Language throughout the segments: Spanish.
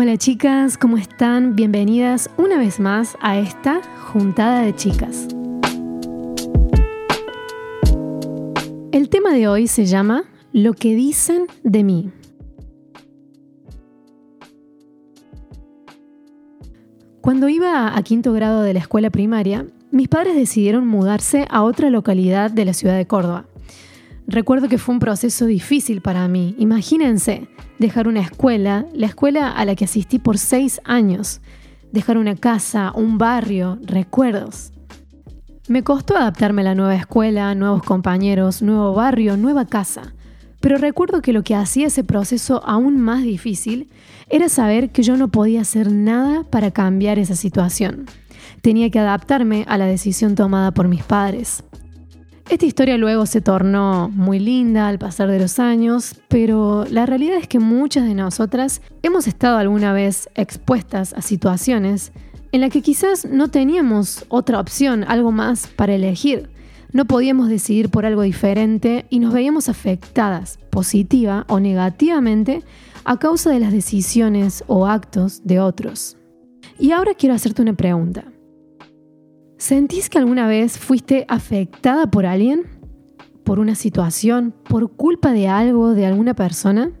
Hola chicas, ¿cómo están? Bienvenidas una vez más a esta juntada de chicas. El tema de hoy se llama Lo que dicen de mí. Cuando iba a quinto grado de la escuela primaria, mis padres decidieron mudarse a otra localidad de la ciudad de Córdoba. Recuerdo que fue un proceso difícil para mí. Imagínense, dejar una escuela, la escuela a la que asistí por seis años, dejar una casa, un barrio, recuerdos. Me costó adaptarme a la nueva escuela, nuevos compañeros, nuevo barrio, nueva casa. Pero recuerdo que lo que hacía ese proceso aún más difícil era saber que yo no podía hacer nada para cambiar esa situación. Tenía que adaptarme a la decisión tomada por mis padres. Esta historia luego se tornó muy linda al pasar de los años, pero la realidad es que muchas de nosotras hemos estado alguna vez expuestas a situaciones en las que quizás no teníamos otra opción, algo más para elegir. No podíamos decidir por algo diferente y nos veíamos afectadas, positiva o negativamente, a causa de las decisiones o actos de otros. Y ahora quiero hacerte una pregunta. ¿Sentís que alguna vez fuiste afectada por alguien? ¿Por una situación? ¿Por culpa de algo, de alguna persona?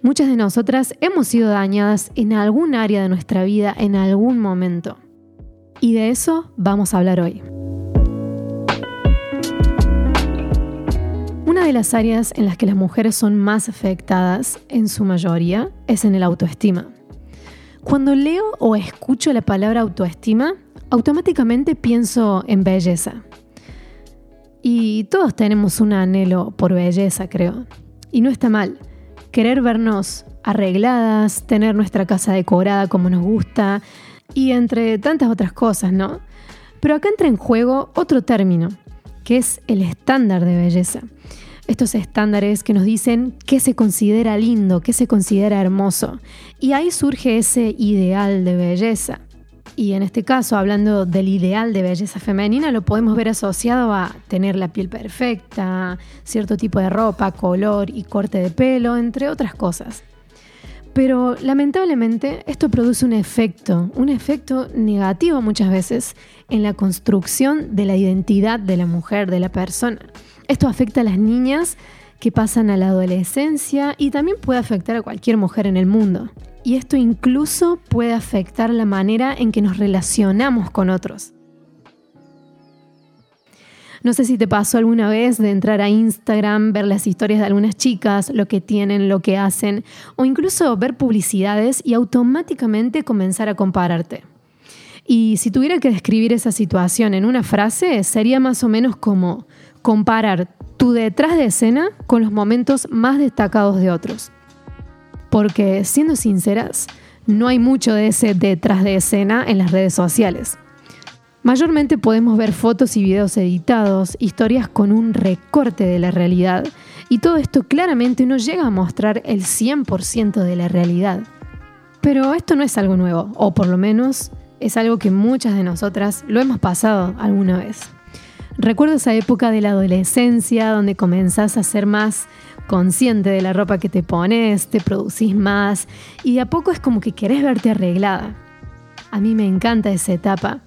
Muchas de nosotras hemos sido dañadas en algún área de nuestra vida en algún momento. Y de eso vamos a hablar hoy. Una de las áreas en las que las mujeres son más afectadas, en su mayoría, es en el autoestima. Cuando leo o escucho la palabra autoestima, automáticamente pienso en belleza. Y todos tenemos un anhelo por belleza, creo. Y no está mal. Querer vernos arregladas, tener nuestra casa decorada como nos gusta y entre tantas otras cosas, ¿no? Pero acá entra en juego otro término, que es el estándar de belleza. Estos estándares que nos dicen qué se considera lindo, qué se considera hermoso. Y ahí surge ese ideal de belleza. Y en este caso, hablando del ideal de belleza femenina, lo podemos ver asociado a tener la piel perfecta, cierto tipo de ropa, color y corte de pelo, entre otras cosas. Pero lamentablemente esto produce un efecto, un efecto negativo muchas veces en la construcción de la identidad de la mujer, de la persona. Esto afecta a las niñas que pasan a la adolescencia y también puede afectar a cualquier mujer en el mundo y esto incluso puede afectar la manera en que nos relacionamos con otros. No sé si te pasó alguna vez de entrar a Instagram, ver las historias de algunas chicas, lo que tienen, lo que hacen, o incluso ver publicidades y automáticamente comenzar a compararte. Y si tuviera que describir esa situación en una frase, sería más o menos como comparar tu detrás de escena con los momentos más destacados de otros porque siendo sinceras, no hay mucho de ese detrás de escena en las redes sociales. Mayormente podemos ver fotos y videos editados, historias con un recorte de la realidad, y todo esto claramente no llega a mostrar el 100% de la realidad. Pero esto no es algo nuevo, o por lo menos es algo que muchas de nosotras lo hemos pasado alguna vez. Recuerdo esa época de la adolescencia donde comenzás a ser más consciente de la ropa que te pones, te producís más y de a poco es como que querés verte arreglada. A mí me encanta esa etapa,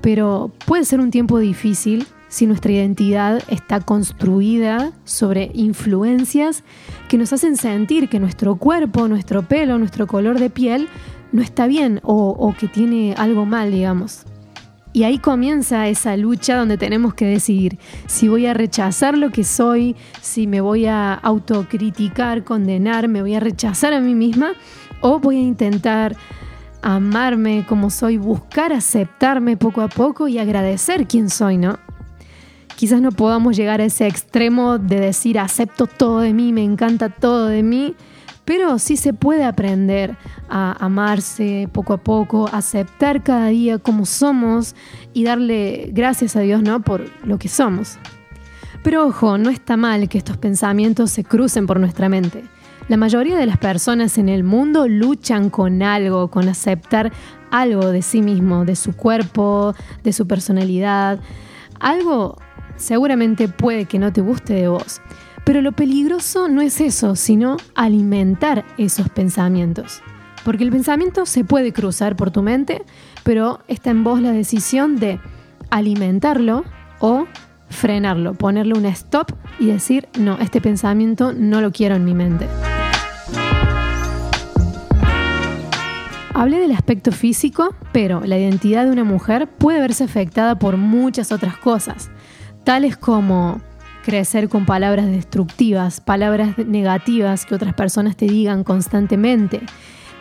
pero puede ser un tiempo difícil si nuestra identidad está construida sobre influencias que nos hacen sentir que nuestro cuerpo, nuestro pelo, nuestro color de piel no está bien o, o que tiene algo mal, digamos. Y ahí comienza esa lucha donde tenemos que decidir si voy a rechazar lo que soy, si me voy a autocriticar, condenar, me voy a rechazar a mí misma o voy a intentar amarme como soy, buscar aceptarme poco a poco y agradecer quién soy, ¿no? Quizás no podamos llegar a ese extremo de decir acepto todo de mí, me encanta todo de mí, pero sí se puede aprender a amarse poco a poco, aceptar cada día como somos y darle gracias a Dios ¿no? por lo que somos. Pero ojo, no está mal que estos pensamientos se crucen por nuestra mente. La mayoría de las personas en el mundo luchan con algo, con aceptar algo de sí mismo, de su cuerpo, de su personalidad. Algo seguramente puede que no te guste de vos. Pero lo peligroso no es eso, sino alimentar esos pensamientos. Porque el pensamiento se puede cruzar por tu mente, pero está en vos la decisión de alimentarlo o frenarlo, ponerle un stop y decir, no, este pensamiento no lo quiero en mi mente. Hablé del aspecto físico, pero la identidad de una mujer puede verse afectada por muchas otras cosas, tales como crecer con palabras destructivas, palabras negativas que otras personas te digan constantemente,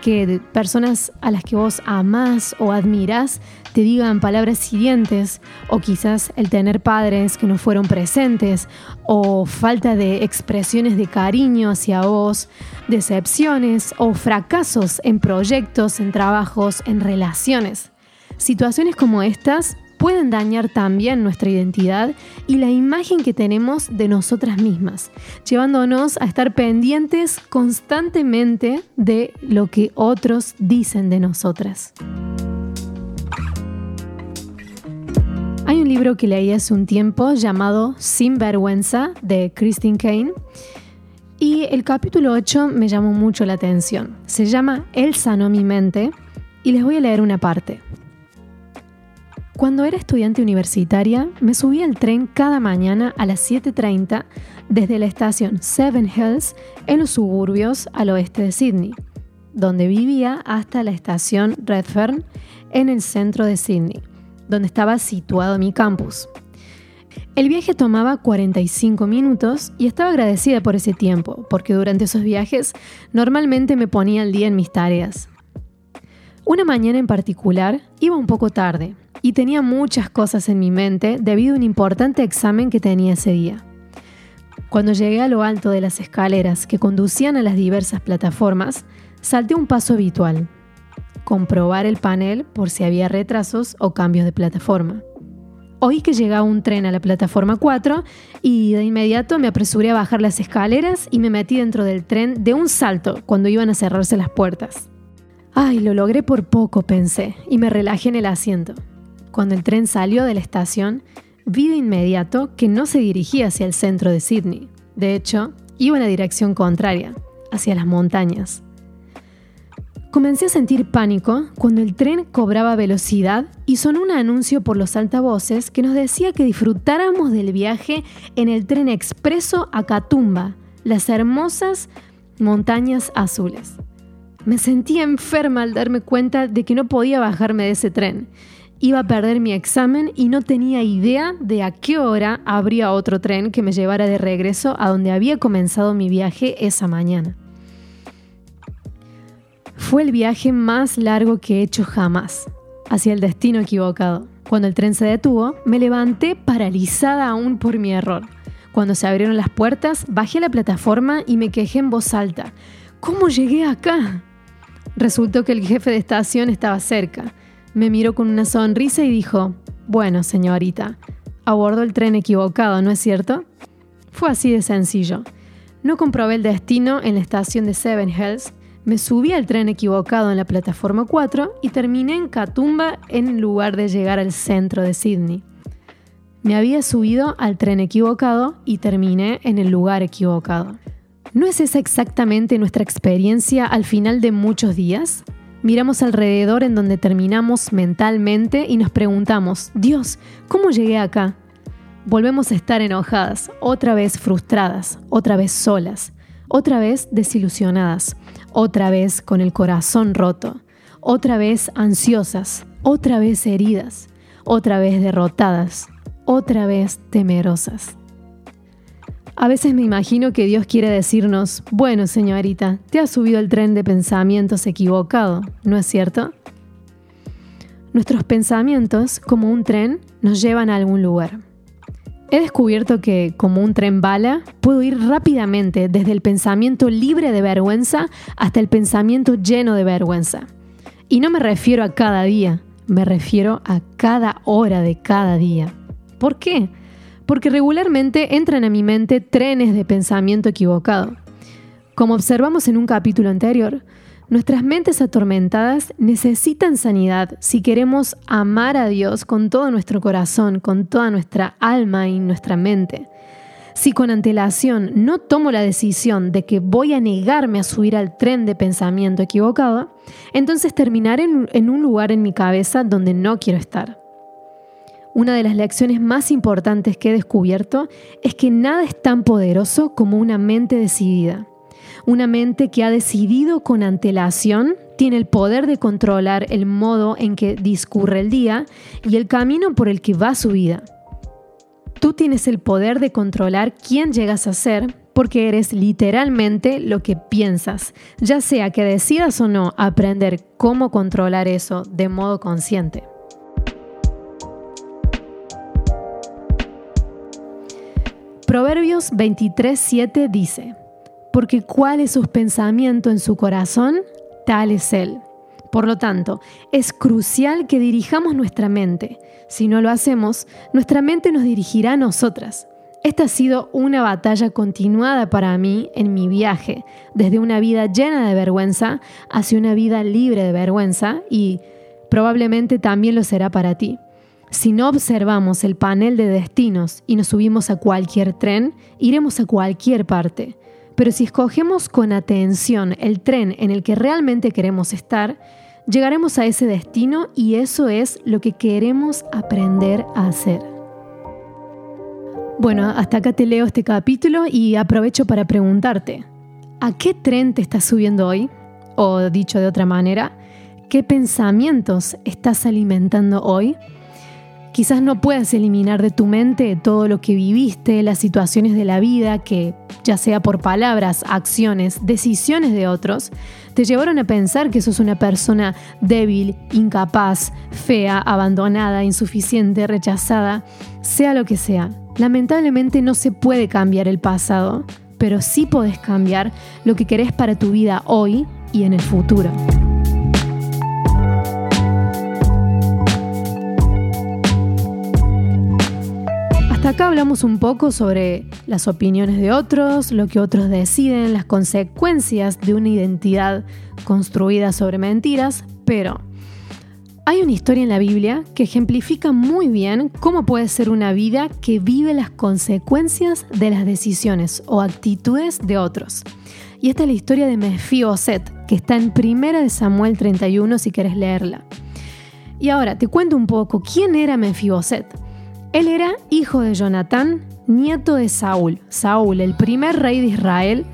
que personas a las que vos amás o admirás te digan palabras hirientes, o quizás el tener padres que no fueron presentes, o falta de expresiones de cariño hacia vos, decepciones o fracasos en proyectos, en trabajos, en relaciones. Situaciones como estas pueden dañar también nuestra identidad y la imagen que tenemos de nosotras mismas, llevándonos a estar pendientes constantemente de lo que otros dicen de nosotras. Hay un libro que leí hace un tiempo llamado Sin Vergüenza de Christine Kane y el capítulo 8 me llamó mucho la atención. Se llama Él sanó mi mente y les voy a leer una parte. Cuando era estudiante universitaria, me subía al tren cada mañana a las 7.30 desde la estación Seven Hills en los suburbios al oeste de Sydney, donde vivía hasta la estación Redfern en el centro de Sydney, donde estaba situado mi campus. El viaje tomaba 45 minutos y estaba agradecida por ese tiempo, porque durante esos viajes normalmente me ponía al día en mis tareas. Una mañana en particular iba un poco tarde, y tenía muchas cosas en mi mente debido a un importante examen que tenía ese día. Cuando llegué a lo alto de las escaleras que conducían a las diversas plataformas, salté un paso habitual, comprobar el panel por si había retrasos o cambios de plataforma. Oí que llegaba un tren a la plataforma 4 y de inmediato me apresuré a bajar las escaleras y me metí dentro del tren de un salto cuando iban a cerrarse las puertas. Ay, lo logré por poco, pensé, y me relajé en el asiento. Cuando el tren salió de la estación, vi de inmediato que no se dirigía hacia el centro de Sydney. De hecho, iba en la dirección contraria, hacia las montañas. Comencé a sentir pánico cuando el tren cobraba velocidad y sonó un anuncio por los altavoces que nos decía que disfrutáramos del viaje en el tren expreso a Catumba, las hermosas montañas azules. Me sentía enferma al darme cuenta de que no podía bajarme de ese tren iba a perder mi examen y no tenía idea de a qué hora habría otro tren que me llevara de regreso a donde había comenzado mi viaje esa mañana. Fue el viaje más largo que he hecho jamás, hacia el destino equivocado. Cuando el tren se detuvo, me levanté paralizada aún por mi error. Cuando se abrieron las puertas, bajé a la plataforma y me quejé en voz alta. ¿Cómo llegué acá? Resultó que el jefe de estación estaba cerca me miró con una sonrisa y dijo, bueno, señorita, abordó el tren equivocado, ¿no es cierto? Fue así de sencillo. No comprobé el destino en la estación de Seven Hills, me subí al tren equivocado en la plataforma 4 y terminé en Catumba en lugar de llegar al centro de Sydney. Me había subido al tren equivocado y terminé en el lugar equivocado. ¿No es esa exactamente nuestra experiencia al final de muchos días? Miramos alrededor en donde terminamos mentalmente y nos preguntamos, Dios, ¿cómo llegué acá? Volvemos a estar enojadas, otra vez frustradas, otra vez solas, otra vez desilusionadas, otra vez con el corazón roto, otra vez ansiosas, otra vez heridas, otra vez derrotadas, otra vez temerosas. A veces me imagino que Dios quiere decirnos, bueno señorita, te has subido el tren de pensamientos equivocado, ¿no es cierto? Nuestros pensamientos, como un tren, nos llevan a algún lugar. He descubierto que, como un tren bala, puedo ir rápidamente desde el pensamiento libre de vergüenza hasta el pensamiento lleno de vergüenza. Y no me refiero a cada día, me refiero a cada hora de cada día. ¿Por qué? Porque regularmente entran a mi mente trenes de pensamiento equivocado. Como observamos en un capítulo anterior, nuestras mentes atormentadas necesitan sanidad si queremos amar a Dios con todo nuestro corazón, con toda nuestra alma y nuestra mente. Si con antelación no tomo la decisión de que voy a negarme a subir al tren de pensamiento equivocado, entonces terminaré en, un lugar en mi cabeza donde no quiero estar. Una de las lecciones más importantes que he descubierto es que nada es tan poderoso como una mente decidida. Una mente que ha decidido con antelación tiene el poder de controlar el modo en que discurre el día y el camino por el que va su vida. Tú tienes el poder de controlar quién llegas a ser porque eres literalmente lo que piensas, ya sea que decidas o no aprender cómo controlar eso de modo consciente. Proverbios 23:7 dice, porque cuál es su pensamiento en su corazón, tal es él. Por lo tanto, es crucial que dirijamos nuestra mente. Si no lo hacemos, nuestra mente nos dirigirá a nosotras. Esta ha sido una batalla continuada para mí en mi viaje, desde una vida llena de vergüenza hacia una vida libre de vergüenza y probablemente también lo será para ti. Si no observamos el panel de destinos y nos subimos a cualquier tren, iremos a cualquier parte. Pero si escogemos con atención el tren en el que realmente queremos estar, llegaremos a ese destino y eso es lo que queremos aprender a hacer. Bueno, hasta acá te leo este capítulo y aprovecho para preguntarte, ¿a qué tren te estás subiendo hoy? O dicho de otra manera, ¿qué pensamientos estás alimentando hoy? Quizás no puedas eliminar de tu mente todo lo que viviste, las situaciones de la vida que ya sea por palabras, acciones, decisiones de otros, te llevaron a pensar que sos una persona débil, incapaz, fea, abandonada, insuficiente, rechazada, sea lo que sea. Lamentablemente no se puede cambiar el pasado, pero sí podés cambiar lo que querés para tu vida hoy y en el futuro. Hasta acá hablamos un poco sobre las opiniones de otros, lo que otros deciden, las consecuencias de una identidad construida sobre mentiras, pero hay una historia en la Biblia que ejemplifica muy bien cómo puede ser una vida que vive las consecuencias de las decisiones o actitudes de otros. Y esta es la historia de Mefiboset, que está en Primera de Samuel 31 si quieres leerla. Y ahora te cuento un poco quién era Mefiboset. Él era hijo de Jonatán, nieto de Saúl. Saúl, el primer rey de Israel.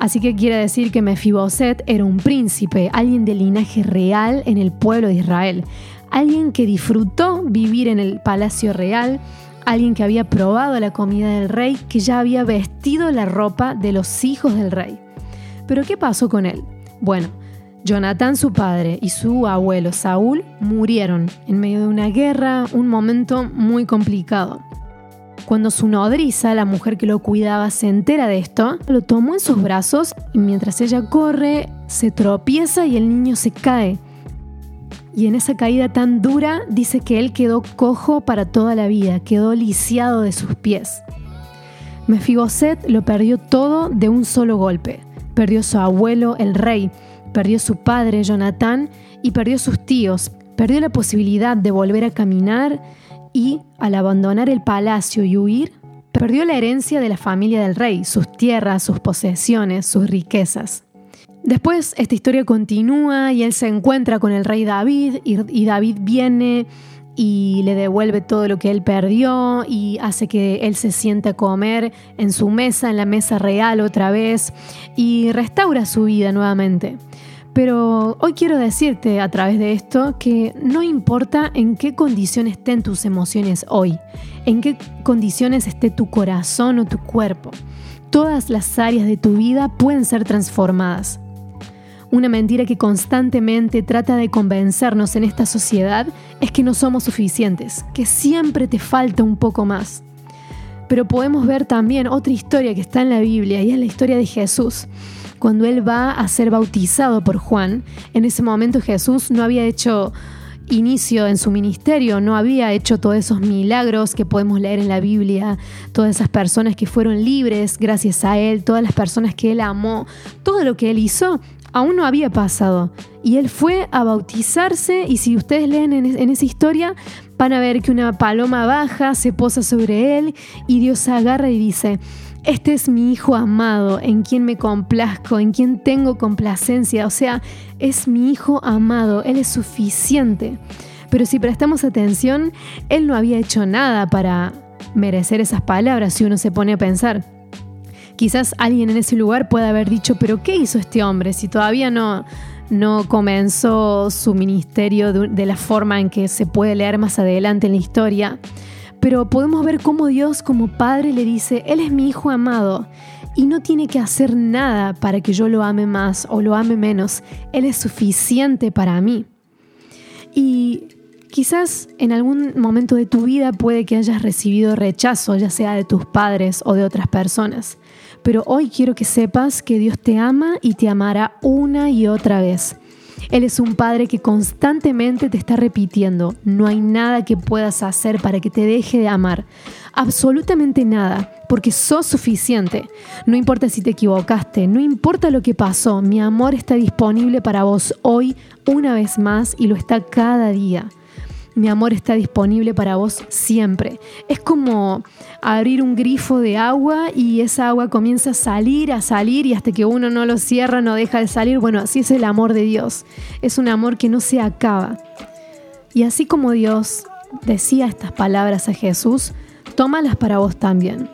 Así que quiere decir que Mefiboset era un príncipe, alguien de linaje real en el pueblo de Israel, alguien que disfrutó vivir en el palacio real, alguien que había probado la comida del rey, que ya había vestido la ropa de los hijos del rey. Pero ¿qué pasó con él? Bueno, Jonatán, su padre, y su abuelo Saúl murieron en medio de una guerra, un momento muy complicado. Cuando su nodriza, la mujer que lo cuidaba, se entera de esto, lo tomó en sus brazos y mientras ella corre, se tropieza y el niño se cae. Y en esa caída tan dura dice que él quedó cojo para toda la vida, quedó lisiado de sus pies. Mefiboset lo perdió todo de un solo golpe. Perdió su abuelo, el rey, perdió su padre, Jonatán, y perdió sus tíos, perdió la posibilidad de volver a caminar y, al abandonar el palacio y huir, perdió la herencia de la familia del rey, sus tierras, sus posesiones, sus riquezas. Después esta historia continúa y él se encuentra con el rey David y, David viene y le devuelve todo lo que él perdió y hace que él se sienta a comer en su mesa, en la mesa real otra vez y restaura su vida nuevamente. Pero hoy quiero decirte a través de esto que no importa en qué condiciones estén tus emociones hoy, en qué condiciones esté tu corazón o tu cuerpo, todas las áreas de tu vida pueden ser transformadas. Una mentira que constantemente trata de convencernos en esta sociedad es que no somos suficientes, que siempre te falta un poco más. Pero podemos ver también otra historia que está en la Biblia y es la historia de Jesús. Cuando él va a ser bautizado por Juan, en ese momento Jesús no había hecho inicio en su ministerio, no había hecho todos esos milagros que podemos leer en la Biblia, todas esas personas que fueron libres gracias a Él, todas las personas que Él amó, todo lo que Él hizo aún no había pasado. Y él fue a bautizarse y si ustedes leen en, esa historia, van a ver que una paloma baja, se posa sobre él y Dios agarra y dice, este es mi hijo amado, en quien me complazco, en quien tengo complacencia, o sea, es mi hijo amado, él es suficiente. Pero si prestamos atención, él no había hecho nada para merecer esas palabras si uno se pone a pensar. Quizás alguien en ese lugar pueda haber dicho, pero ¿qué hizo este hombre si todavía no, no comenzó su ministerio de, la forma en que se puede leer más adelante en la historia? Pero podemos ver cómo Dios como Padre le dice, Él es mi Hijo amado y no tiene que hacer nada para que yo lo ame más o lo ame menos. Él es suficiente para mí. Y Quizás en algún momento de tu vida puede que hayas recibido rechazo, ya sea de tus padres o de otras personas. Pero hoy quiero que sepas que Dios te ama y te amará una y otra vez. Él es un Padre que constantemente te está repitiendo, no hay nada que puedas hacer para que te deje de amar. Absolutamente nada, porque sos suficiente. No importa si te equivocaste, no importa lo que pasó, mi amor está disponible para vos hoy una vez más y lo está cada día mi amor está disponible para vos siempre. Es como abrir un grifo de agua y esa agua comienza a salir, a salir y hasta que uno no lo cierra no deja de salir. Bueno, así es el amor de Dios. Es un amor que no se acaba. Y así como Dios decía estas palabras a Jesús, tómalas para vos también.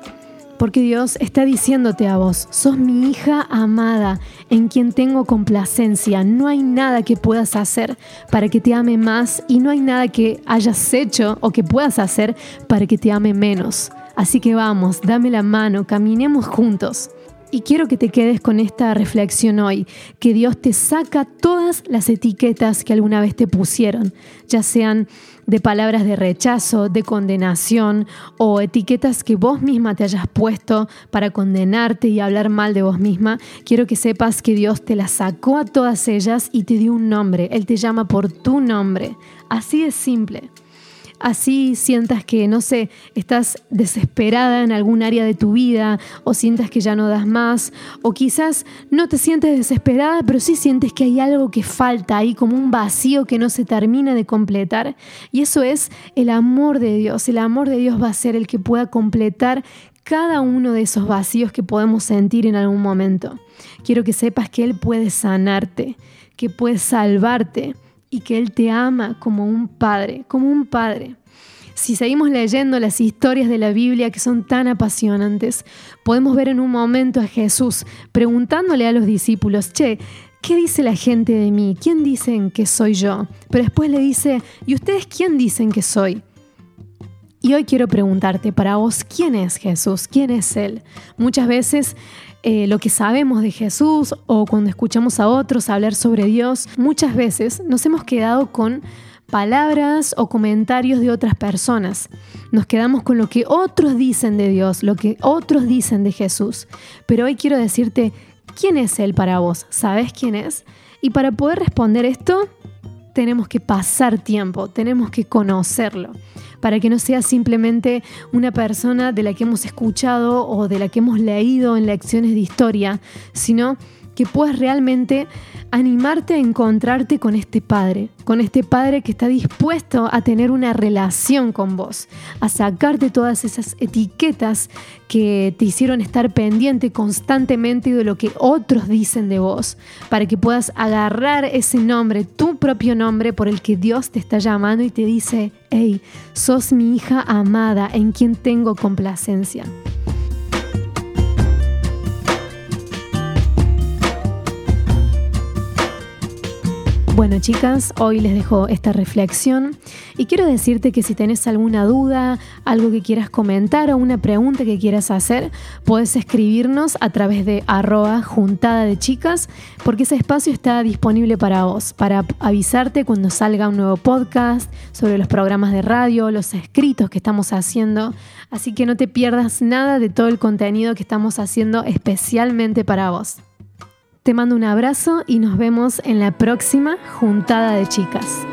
Porque Dios está diciéndote a vos, sos mi hija amada, en quien tengo complacencia. No hay nada que puedas hacer para que te ame más y no hay nada que hayas hecho o que puedas hacer para que te ame menos. Así que vamos, dame la mano, caminemos juntos. Y quiero que te quedes con esta reflexión hoy, que Dios te saca todas las etiquetas que alguna vez te pusieron, ya sean de palabras de rechazo, de condenación o etiquetas que vos misma te hayas puesto para condenarte y hablar mal de vos misma. Quiero que sepas que Dios te las sacó a todas ellas y te dio un nombre. Él te llama por tu nombre. Así de simple así sientas que, no sé, estás desesperada en algún área de tu vida o sientas que ya no das más o quizás no te sientes desesperada, pero sí sientes que hay algo que falta ahí, como un vacío que no se termina de completar. Y eso es el amor de Dios. El amor de Dios va a ser el que pueda completar cada uno de esos vacíos que podemos sentir en algún momento. Quiero que sepas que Él puede sanarte, que puede salvarte y que Él te ama como un padre, como un padre. Si seguimos leyendo las historias de la Biblia que son tan apasionantes, podemos ver en un momento a Jesús preguntándole a los discípulos, che, ¿qué dice la gente de mí? ¿Quién dicen que soy yo? Pero después le dice, ¿y ustedes quién dicen que soy? Y hoy quiero preguntarte para vos, ¿quién es Jesús? ¿Quién es Él? Muchas veces eh, lo que sabemos de Jesús o cuando escuchamos a otros hablar sobre Dios, muchas veces nos hemos quedado con palabras o comentarios de otras personas. Nos quedamos con lo que otros dicen de Dios, lo que otros dicen de Jesús. Pero hoy quiero decirte, ¿quién es Él para vos? ¿Sabes quién es? Y para poder responder esto, tenemos que pasar tiempo, tenemos que conocerlo para que no sea simplemente una persona de la que hemos escuchado o de la que hemos leído en lecciones de historia, sino que puedas realmente animarte a encontrarte con este Padre, con este Padre que está dispuesto a tener una relación con vos, a sacarte todas esas etiquetas que te hicieron estar pendiente constantemente de lo que otros dicen de vos, para que puedas agarrar ese nombre, tu propio nombre por el que Dios te está llamando y te dice, hey, sos mi hija amada en quien tengo complacencia. Bueno chicas, hoy les dejo esta reflexión y quiero decirte que si tenés alguna duda, algo que quieras comentar o una pregunta que quieras hacer, puedes escribirnos a través de arroba juntada de chicas porque ese espacio está disponible para vos, para avisarte cuando salga un nuevo podcast sobre los programas de radio, los escritos que estamos haciendo, así que no te pierdas nada de todo el contenido que estamos haciendo especialmente para vos. Te mando un abrazo y nos vemos en la próxima juntada de chicas.